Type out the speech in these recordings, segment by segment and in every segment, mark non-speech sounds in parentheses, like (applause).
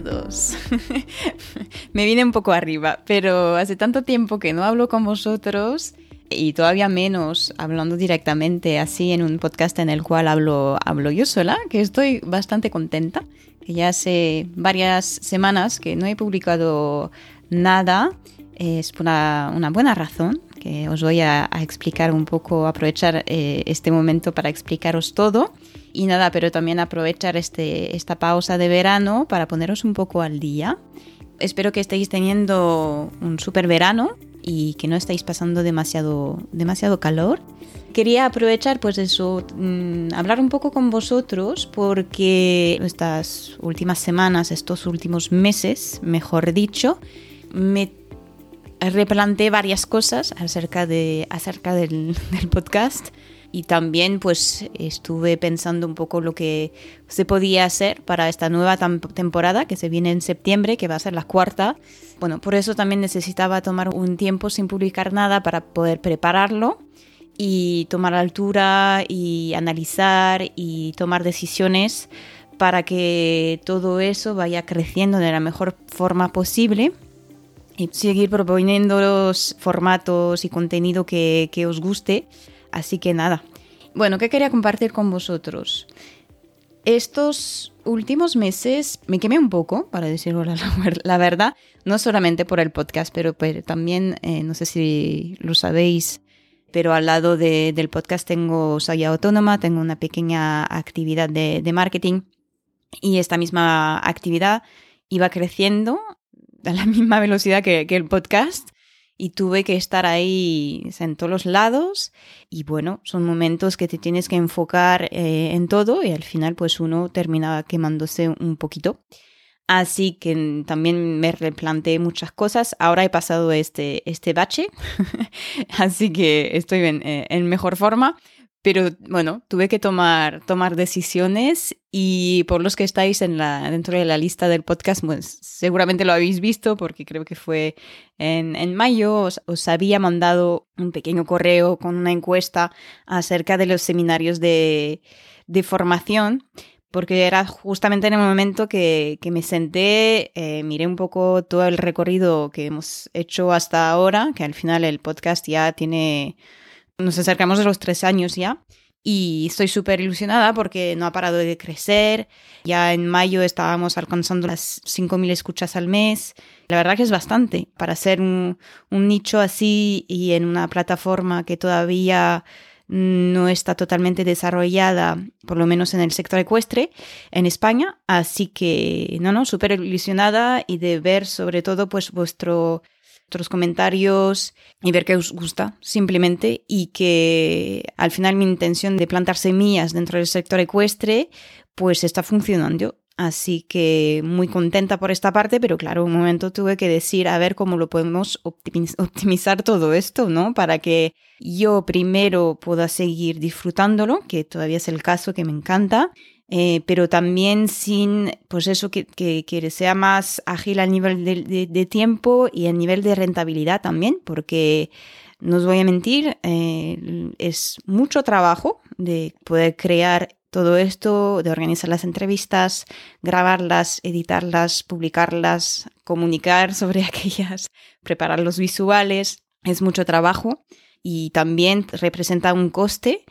todos. (laughs) Me vine un poco arriba, pero hace tanto tiempo que no hablo con vosotros y todavía menos hablando directamente así en un podcast en el cual hablo, hablo yo sola, que estoy bastante contenta. Ya hace varias semanas que no he publicado nada. Es por una, una buena razón, que os voy a, explicar un poco, aprovechar eh, este momento para explicaros todo. Y nada, pero también aprovechar este, esta pausa de verano para poneros un poco al día. Espero que estéis teniendo un súper verano y que no estéis pasando demasiado, demasiado calor. Quería aprovechar pues eso, mm, hablar un poco con vosotros porque estas últimas semanas, estos últimos meses, mejor dicho, me replanteé varias cosas acerca, de, acerca del (laughs) podcast y también pues estuve pensando un poco lo que se podía hacer para esta nueva temporada que se viene en septiembre, que va a ser la cuarta. Bueno, por eso también necesitaba tomar un tiempo sin publicar nada para poder prepararlo y tomar altura y analizar y tomar decisiones para que todo eso vaya creciendo de la mejor forma posible y seguir proponiendo los formatos y contenido que, que os guste Así que nada. Bueno, ¿qué quería compartir con vosotros? Estos últimos meses me quemé un poco, para decirlo la, verdad, no solamente por el podcast, pero, también, eh, no sé si lo sabéis, pero al lado del podcast tengo Soy Autónoma, tengo una pequeña actividad de, marketing y esta misma actividad iba creciendo a la (laughs) misma velocidad que el podcast y tuve que estar ahí en todos los lados y bueno, son momentos que te tienes que enfocar eh, en todo y al final pues uno termina quemándose un poquito. Así que también me replanteé muchas cosas. Ahora he pasado este, este bache, (laughs) así que estoy en, eh, en mejor forma. Pero bueno, tuve que tomar, tomar decisiones y por los que estáis en la, dentro de la lista del podcast, pues seguramente lo habéis visto porque creo que fue en, en mayo, os, os, había mandado un pequeño correo con una encuesta acerca de los seminarios de, de formación porque era justamente en el momento que, que me senté, eh, miré un poco todo el recorrido que hemos hecho hasta ahora, que al final el podcast ya tiene nos acercamos a los tres años ya y estoy súper ilusionada porque no ha parado de crecer. Ya en mayo estábamos alcanzando las 5.000 escuchas al mes. La verdad que es bastante para ser un, un, nicho así y en una plataforma que todavía no está totalmente desarrollada, por lo menos en el sector ecuestre en España. Así que, no, no, súper ilusionada y de ver sobre todo pues vuestro otros comentarios y ver qué os gusta simplemente y que al final mi intención de plantar semillas dentro del sector ecuestre pues está funcionando. Así que muy contenta por esta parte, pero claro, un momento tuve que decir a ver cómo lo podemos optimizar todo esto, ¿no? Para que yo primero pueda seguir disfrutándolo, que todavía es el caso que me encanta, eh, pero también sin, pues eso, que, que, sea más ágil a nivel de, tiempo y a nivel de rentabilidad también, porque no os voy a mentir, eh, es mucho trabajo de poder crear todo esto, de organizar las entrevistas, grabarlas, editarlas, publicarlas, comunicar (laughs) sobre aquellas, preparar los visuales, es mucho trabajo y también representa un coste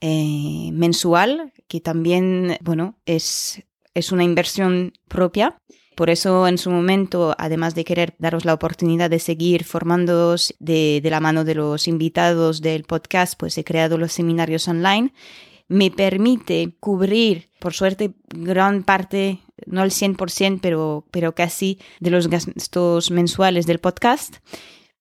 eh, mensual, que también, bueno, es, es una inversión propia. Por eso, en su momento, además de querer daros la oportunidad de seguir formándoos de, de la mano de los invitados del podcast, pues he creado los seminarios online. Me permite cubrir, por suerte, gran parte, no al 100%, pero, pero casi de los gastos mensuales del podcast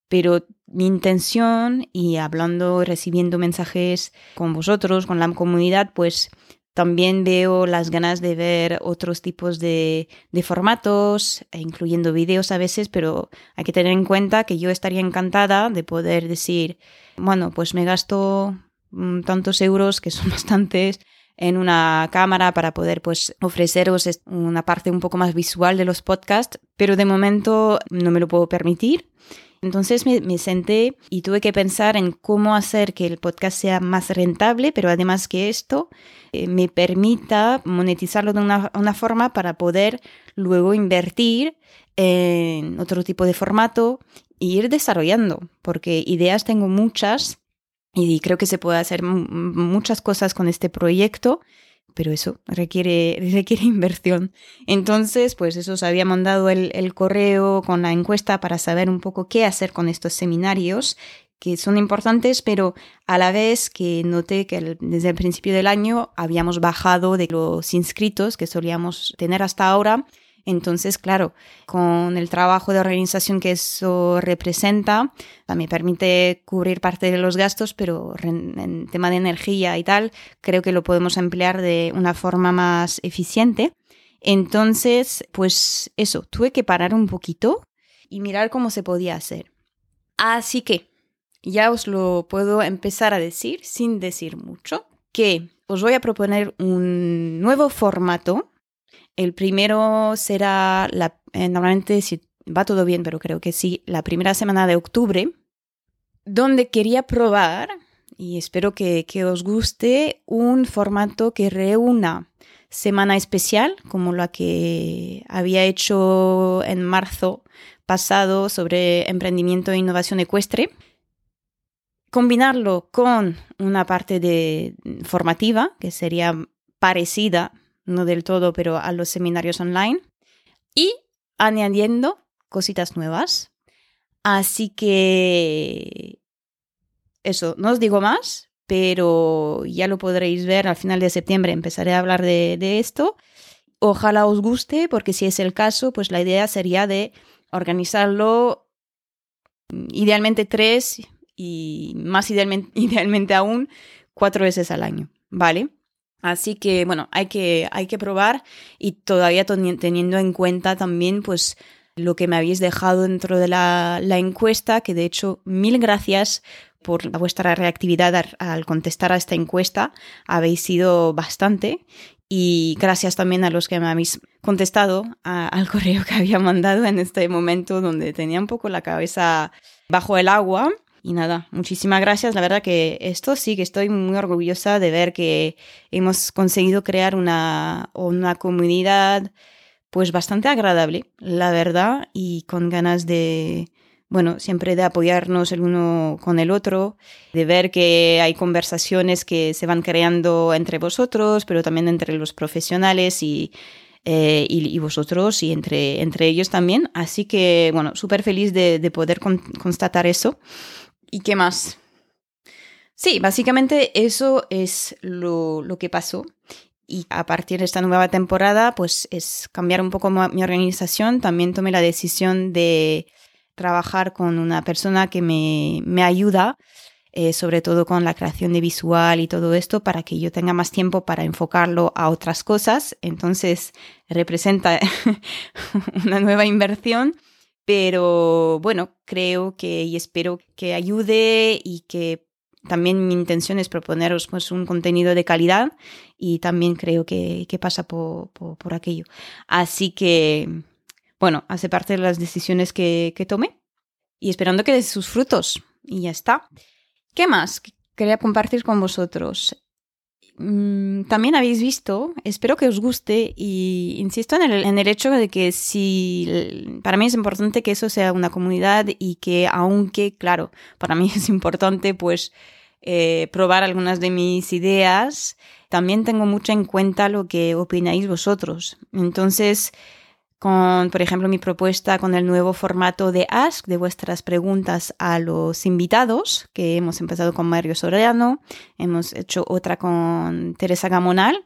pero mi intención y hablando, recibiendo mensajes con vosotros, con la comunidad, pues también veo las ganas de ver otros tipos de, de, formatos, e incluyendo vídeos a veces, pero hay que tener en cuenta que yo estaría encantada de poder decir, bueno, pues me gasto mm, tantos euros, que son (laughs) bastantes, en una cámara para poder pues ofreceros una parte un poco más visual de los podcasts, pero de momento no me lo puedo permitir. Entonces me, senté y tuve que pensar en cómo hacer que el podcast sea más rentable, pero además que esto eh, me permita monetizarlo de una, una forma para poder luego invertir en otro tipo de formato e ir desarrollando, porque ideas tengo muchas y creo que se puede hacer muchas cosas con este proyecto, pero eso requiere, (laughs) requiere inversión. Entonces, pues eso, se había mandado el, el correo con la encuesta para saber un poco qué hacer con estos seminarios que son importantes, pero a la vez que noté que desde el principio del año habíamos bajado de los inscritos que solíamos tener hasta ahora entonces, claro, con el trabajo de organización que eso representa, me permite cubrir parte de los gastos, pero en tema de energía y tal, creo que lo podemos emplear de una forma más eficiente. Entonces, pues eso, tuve que parar un poquito y mirar cómo se podía hacer. Así que ya os lo puedo empezar a decir sin decir mucho, que os voy a proponer un nuevo formato el primero será, la, eh, normalmente si va todo bien, pero creo que sí, la primera semana de octubre, donde quería probar, y espero que, que os guste, un formato que reúna semana especial, como la que había hecho en marzo pasado sobre emprendimiento e innovación ecuestre, combinarlo con una parte de formativa que sería parecida no del todo, pero a los seminarios online y añadiendo cositas nuevas. Así que eso, no os digo más, pero ya lo podréis ver al final de septiembre. Empezaré a hablar de, de esto. Ojalá os guste, porque si es el caso, pues la idea sería de organizarlo idealmente tres y más idealmente, (laughs) idealmente aún cuatro veces al año, ¿vale? Así que, bueno, hay que, hay que probar y todavía teniendo en cuenta también, pues, lo que me habéis dejado dentro de la, la encuesta, que de hecho, mil gracias por vuestra reactividad al contestar a esta encuesta. Habéis sido bastante y gracias también a los que me habéis contestado al (laughs) correo que había mandado en este momento donde tenía un poco la cabeza bajo el agua y nada, muchísimas gracias. La verdad que esto sí que estoy muy orgullosa de ver que hemos conseguido crear una, una comunidad pues bastante agradable, la verdad, y con ganas de, bueno, siempre de apoyarnos el uno con el otro, de ver que hay conversaciones que se van creando entre vosotros, pero también entre los profesionales y, eh, y, vosotros y entre, entre ellos también. Así que, bueno, súper feliz de, de poder constatar eso. ¿Y qué más? Sí, básicamente eso es lo, que pasó. Y a partir de esta nueva temporada, pues es cambiar un poco mi organización. También tomé la decisión de trabajar con una persona que me, me ayuda, eh, sobre todo con la creación de visual y todo esto, para que yo tenga más tiempo para enfocarlo a otras cosas. Entonces, representa (laughs) una nueva inversión pero bueno, creo que y espero que ayude y que también mi intención es proponeros pues, un contenido de calidad y también creo que, que pasa por, por, aquello. Así que, bueno, hace parte de las decisiones que, que tomé y esperando que dé sus frutos. Y ya está. ¿Qué más quería compartir con vosotros? Mm, también habéis visto, espero que os guste y insisto en el, en el, hecho de que si para mí es importante que eso sea una comunidad y que aunque, claro, para mí (laughs) es importante pues eh, probar algunas de mis ideas, también tengo mucho en cuenta lo que opináis vosotros. Entonces, con, por ejemplo, mi propuesta con el nuevo formato de Ask, de vuestras preguntas a los invitados, que hemos empezado con Mario Soriano, hemos hecho otra con Teresa Gamonal,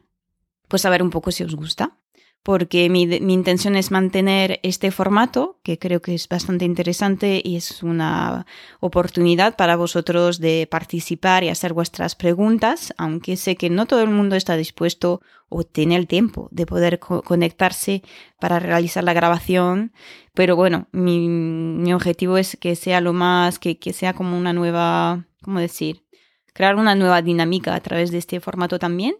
pues a ver un poco si os gusta porque mi, mi, intención es mantener este formato, que creo que es bastante interesante y es una oportunidad para vosotros de participar y hacer vuestras preguntas, aunque sé que no todo el mundo está dispuesto o tiene el tiempo de poder conectarse para realizar la grabación, pero bueno, mi, objetivo es que sea lo más, que, que sea como una nueva, ¿cómo decir? Crear una nueva dinámica a través de este formato también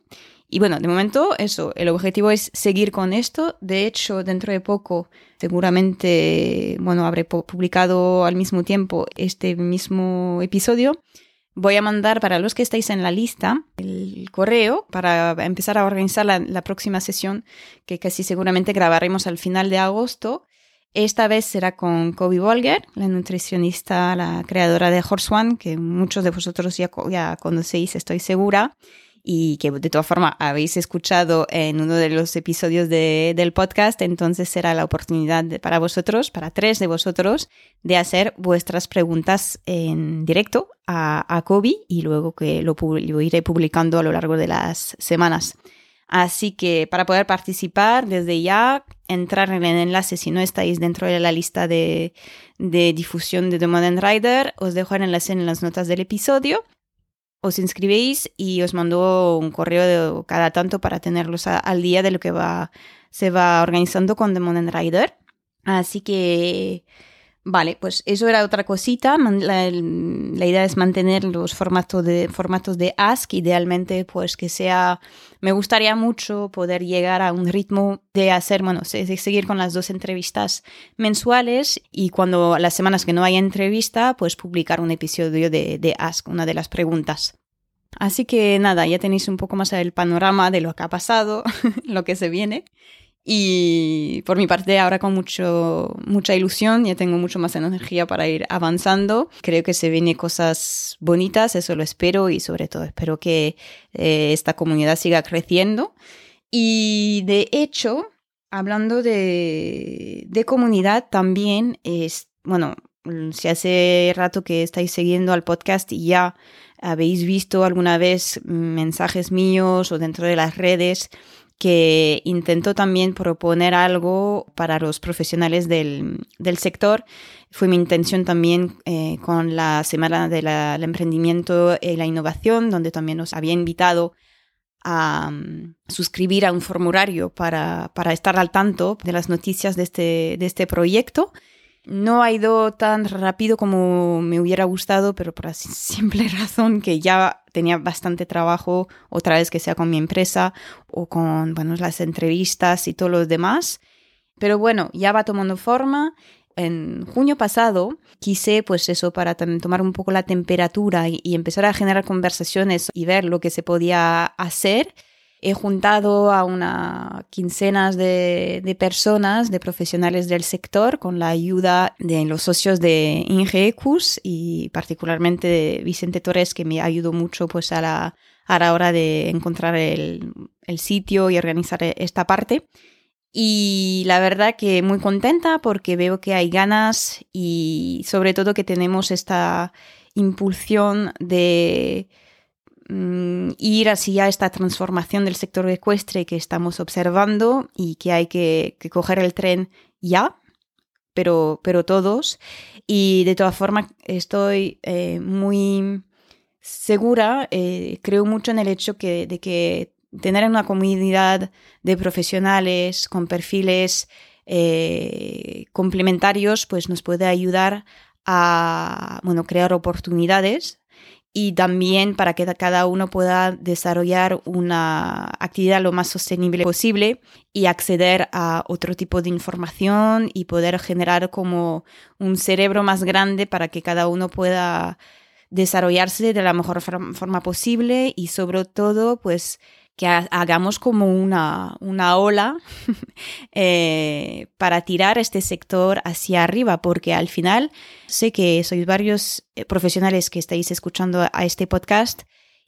Y bueno, de momento eso, el objetivo es seguir con esto. De hecho, dentro de poco, seguramente, bueno, habré publicado al mismo tiempo este mismo episodio. Voy a mandar para los que estáis en la lista el correo para empezar a organizar la, próxima sesión que casi seguramente grabaremos al final de agosto esta vez será con Kobe Volger, la nutricionista, la creadora de Horse One, que muchos de vosotros ya, ya conocéis, estoy segura, y que de todas formas habéis escuchado en uno de los episodios de, del podcast, entonces será la oportunidad para vosotros, para tres de vosotros, de hacer vuestras preguntas en directo a, a Kobe y luego que lo, iré publicando a lo largo de las semanas. Así que para poder participar desde ya, entrar en el enlace si no estáis dentro de la lista de, difusión de The Modern Rider, os dejo el enlace en las notas del episodio. Os inscribéis y os mando un correo cada tanto para tenerlos al día de lo que va, se va organizando con The Modern Rider. Así que Vale, pues eso era otra cosita. La, idea es mantener los formatos de, formatos de Ask, idealmente pues que sea, me gustaría mucho poder llegar a un ritmo de hacer, bueno, de seguir con las dos entrevistas mensuales y cuando las semanas que no haya entrevista, pues publicar un episodio de, de Ask, una de las preguntas. Así que nada, ya tenéis un poco más el panorama de lo que ha pasado, (laughs) lo que se viene. Y por mi parte, ahora con mucho, mucha ilusión, ya tengo mucho más energía para ir avanzando. Creo que se vienen cosas bonitas, eso lo espero y sobre todo espero que eh, esta comunidad siga creciendo. Y de hecho, hablando de, de comunidad, también es, bueno, si hace rato que estáis siguiendo al podcast y ya habéis visto alguna vez mensajes míos o dentro de las redes, que intentó también proponer algo para los profesionales del, sector. Fue mi intención también eh, con la Semana del Emprendimiento y la Innovación, donde también nos había invitado a mm, suscribir a un formulario para, para, estar al tanto de las noticias de este, de este proyecto. No ha ido tan rápido como me hubiera gustado, pero por la simple (laughs) razón que ya tenía bastante trabajo, otra vez que sea con mi empresa o con bueno, las entrevistas y todo lo demás. Pero bueno, ya va tomando forma. En junio pasado quise, pues eso, para tomar un poco la temperatura y empezar a generar conversaciones y ver lo que se podía hacer he juntado a una quincenas de, personas, de profesionales del sector, con la ayuda de los socios de INGECUS y particularmente Vicente Torres, que me ayudó mucho pues, a, la, a la hora de encontrar el, el sitio y organizar esta parte. Y la verdad que muy contenta porque veo que hay ganas y sobre todo que tenemos esta impulsión de Mm, ir hacia esta transformación del sector ecuestre que estamos observando y que hay que, coger el tren ya, pero, pero todos. Y de todas formas estoy eh, muy segura, eh, creo mucho en el hecho de que tener una comunidad de profesionales con perfiles eh, complementarios pues nos puede ayudar a bueno, crear oportunidades y también para que cada uno pueda desarrollar una actividad lo más sostenible posible y acceder a otro tipo de información y poder generar como un cerebro más grande para que cada uno pueda desarrollarse de la mejor forma posible y sobre todo pues que hagamos como una, una ola (laughs) eh, para tirar este sector hacia arriba, porque al final sé que sois varios eh, profesionales que estáis escuchando a este podcast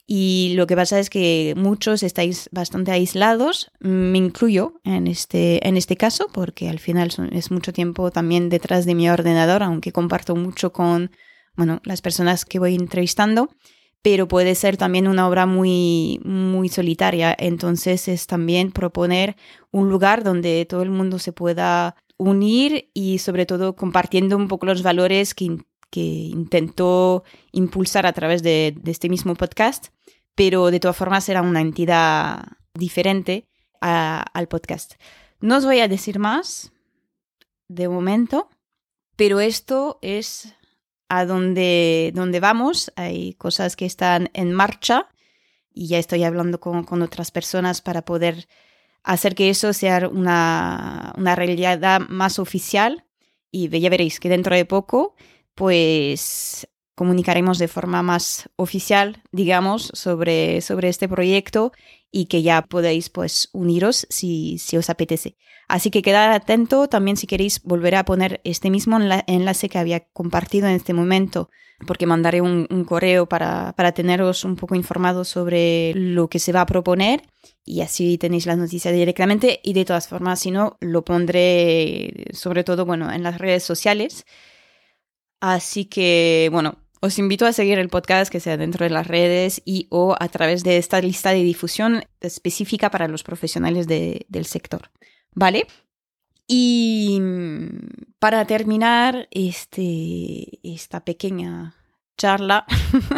y lo que pasa es que muchos estáis bastante aislados, me incluyo en este, en este caso, porque al final es mucho tiempo también detrás de mi ordenador, aunque comparto mucho con bueno, las personas que voy entrevistando pero puede ser también una obra muy, muy solitaria. Entonces es también proponer un lugar donde todo el mundo se pueda unir y sobre todo compartiendo un poco los valores que, que intentó impulsar a través de, este mismo podcast, pero de todas formas era una entidad diferente al podcast. No os voy a decir más de momento, pero esto es a donde, donde vamos. Hay cosas que están en marcha y ya estoy hablando con, con otras personas para poder hacer que eso sea una, una realidad más oficial y ya veréis que dentro de poco pues comunicaremos de forma más oficial, digamos, sobre, sobre este proyecto y que ya podéis pues uniros si, si os apetece. Así que quedad atento también si queréis volver a poner este mismo enlace que había compartido en este momento, porque mandaré un, correo para, para, teneros un poco informados sobre lo que se va a proponer y así tenéis las noticias directamente y de todas formas, si no, lo pondré sobre todo, bueno, en las redes sociales. Así que, bueno, os invito a seguir el podcast que sea dentro de las redes y o a través de esta lista de difusión específica para los profesionales del sector. ¿Vale? Y para terminar este, esta pequeña charla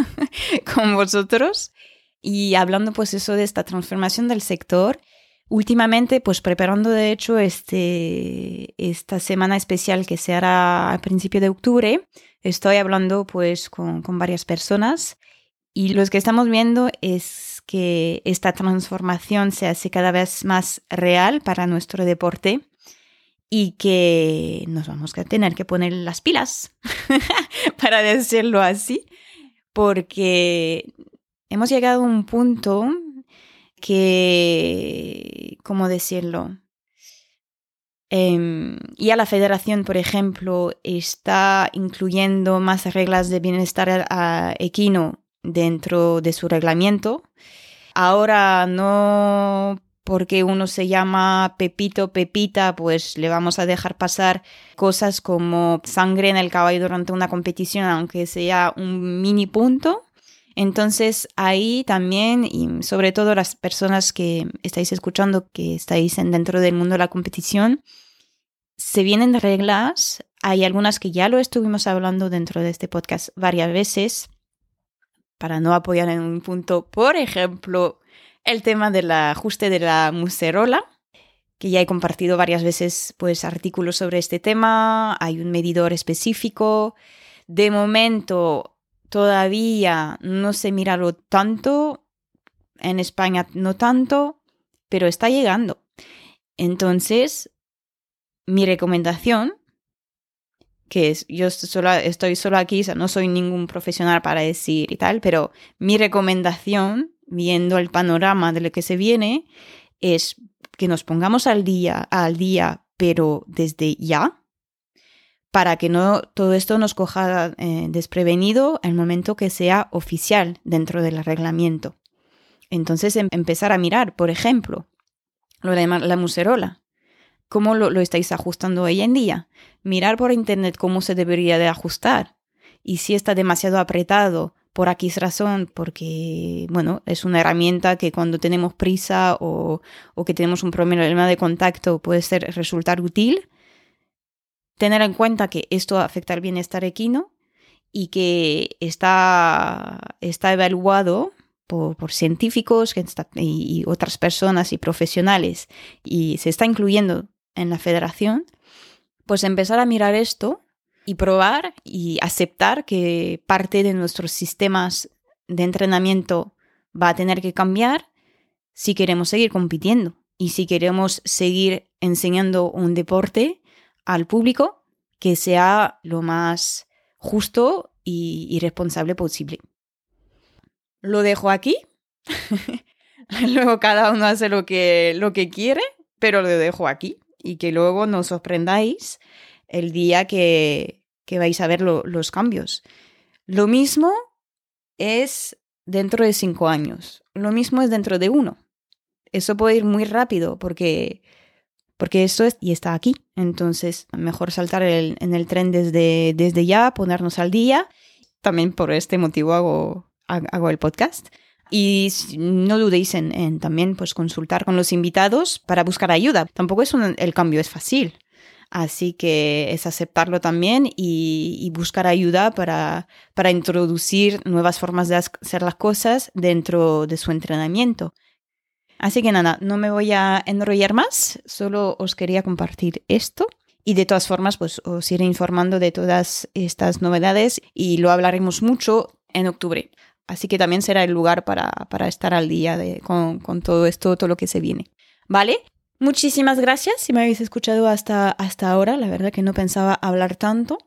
(laughs) con vosotros y hablando pues eso de esta transformación del sector, últimamente pues preparando de hecho este, esta semana especial que se hará a principio de octubre, estoy hablando pues con, varias personas y lo que estamos viendo es que esta transformación se hace cada vez más real para nuestro deporte y que nos vamos a tener que poner las pilas, (laughs) para decirlo así, porque hemos llegado a un punto que, ¿cómo decirlo? Eh, y a la federación, por ejemplo, está incluyendo más reglas de bienestar equino dentro de su reglamento. Ahora no porque uno se llama Pepito, Pepita, pues le vamos a dejar pasar cosas como sangre en el caballo durante una competición, aunque sea un mini punto. Entonces ahí también, y sobre todo las personas que estáis escuchando, que estáis dentro del mundo de la competición, se vienen reglas. Hay algunas que ya lo estuvimos hablando dentro de este podcast varias veces, para no apoyar en un punto, por ejemplo, el tema del ajuste de la muserola, que ya he compartido varias veces pues artículos sobre este tema, hay un medidor específico. De momento todavía no se mira lo tanto, en España no tanto, pero está llegando. Entonces, mi recomendación, que es, yo solo, estoy solo aquí, no soy ningún profesional para decir y tal, pero mi recomendación viendo el panorama de lo que se viene, es que nos pongamos al día, al día, pero desde ya, para que no todo esto nos coja eh, desprevenido el momento que sea oficial dentro del reglamento. Entonces, em, empezar a mirar, por ejemplo, lo de la muserola. ¿Cómo lo, lo estáis ajustando hoy en día? Mirar por internet cómo se debería de ajustar. Y si está demasiado apretado, por aquí es razón, porque, bueno, es una herramienta que cuando tenemos prisa o, o, que tenemos un problema de contacto puede ser, resultar útil. Tener en cuenta que esto afecta al bienestar equino y que está, está evaluado por, científicos y, y otras personas y profesionales y se está incluyendo en la federación, pues empezar a mirar esto y probar y aceptar que parte de nuestros sistemas de entrenamiento va a tener que cambiar si queremos seguir compitiendo y si queremos seguir enseñando un deporte al público que sea lo más justo y, responsable posible. Lo dejo aquí. (laughs) luego cada uno hace lo que, lo que quiere, pero lo dejo aquí y que luego nos sorprendáis el día que, vais a ver los cambios. Lo mismo es dentro de cinco años, lo mismo es dentro de uno. Eso puede ir muy rápido porque, porque esto es, y está aquí. Entonces, mejor saltar en el tren desde, desde ya, ponernos al día. También por este motivo hago, hago el podcast. Y no dudéis en, también pues, consultar con los invitados para buscar ayuda. Tampoco es el cambio es fácil. Así que es aceptarlo también y, buscar ayuda para, para introducir nuevas formas de hacer las cosas dentro de su entrenamiento. Así que nada, no me voy a enrollar más, solo os quería compartir esto. Y de todas formas, pues os iré informando de todas estas novedades y lo hablaremos mucho en octubre. Así que también será el lugar para, para estar al día de, con, con, todo esto, todo lo que se viene. ¿Vale? Muchísimas gracias si me habéis escuchado hasta, hasta ahora. La verdad que no pensaba hablar tanto,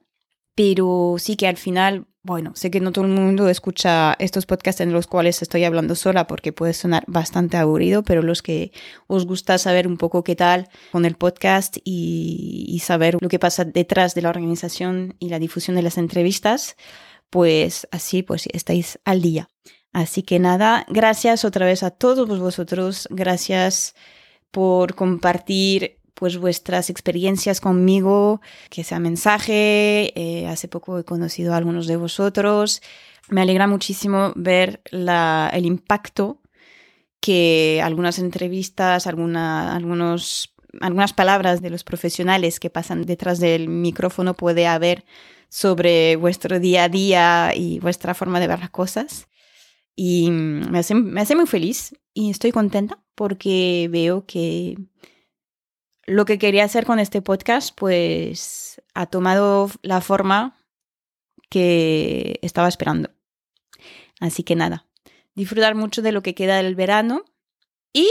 pero sí que al final bueno, sé que no todo el mundo escucha estos podcasts en los cuales estoy hablando sola porque puede sonar bastante aburrido, pero los que os gusta saber un poco qué tal con el podcast y, saber lo que pasa detrás de la organización y la difusión de las entrevistas, pues así pues estáis al día. Así que nada, gracias otra vez a todos vosotros, gracias por compartir pues vuestras experiencias conmigo, que sea mensaje. Eh, hace poco he conocido a algunos de vosotros. Me alegra muchísimo ver el impacto que algunas entrevistas, alguna, algunos, algunas palabras de los profesionales que pasan detrás del micrófono puede haber sobre vuestro día a día y vuestra forma de ver las cosas. Y me hace, me hace muy feliz y estoy contenta porque veo que lo que quería hacer con este podcast, pues ha tomado la forma que estaba esperando. Así que nada, disfrutar mucho de lo que queda del verano y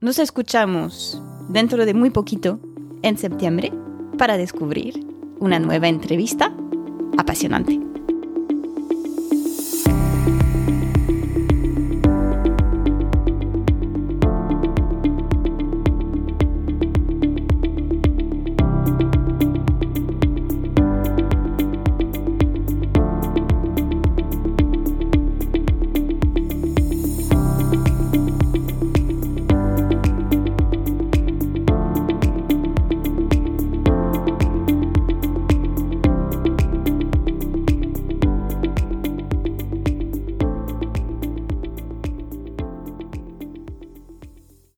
nos escuchamos dentro de muy poquito, en septiembre, para descubrir una nueva entrevista apasionante.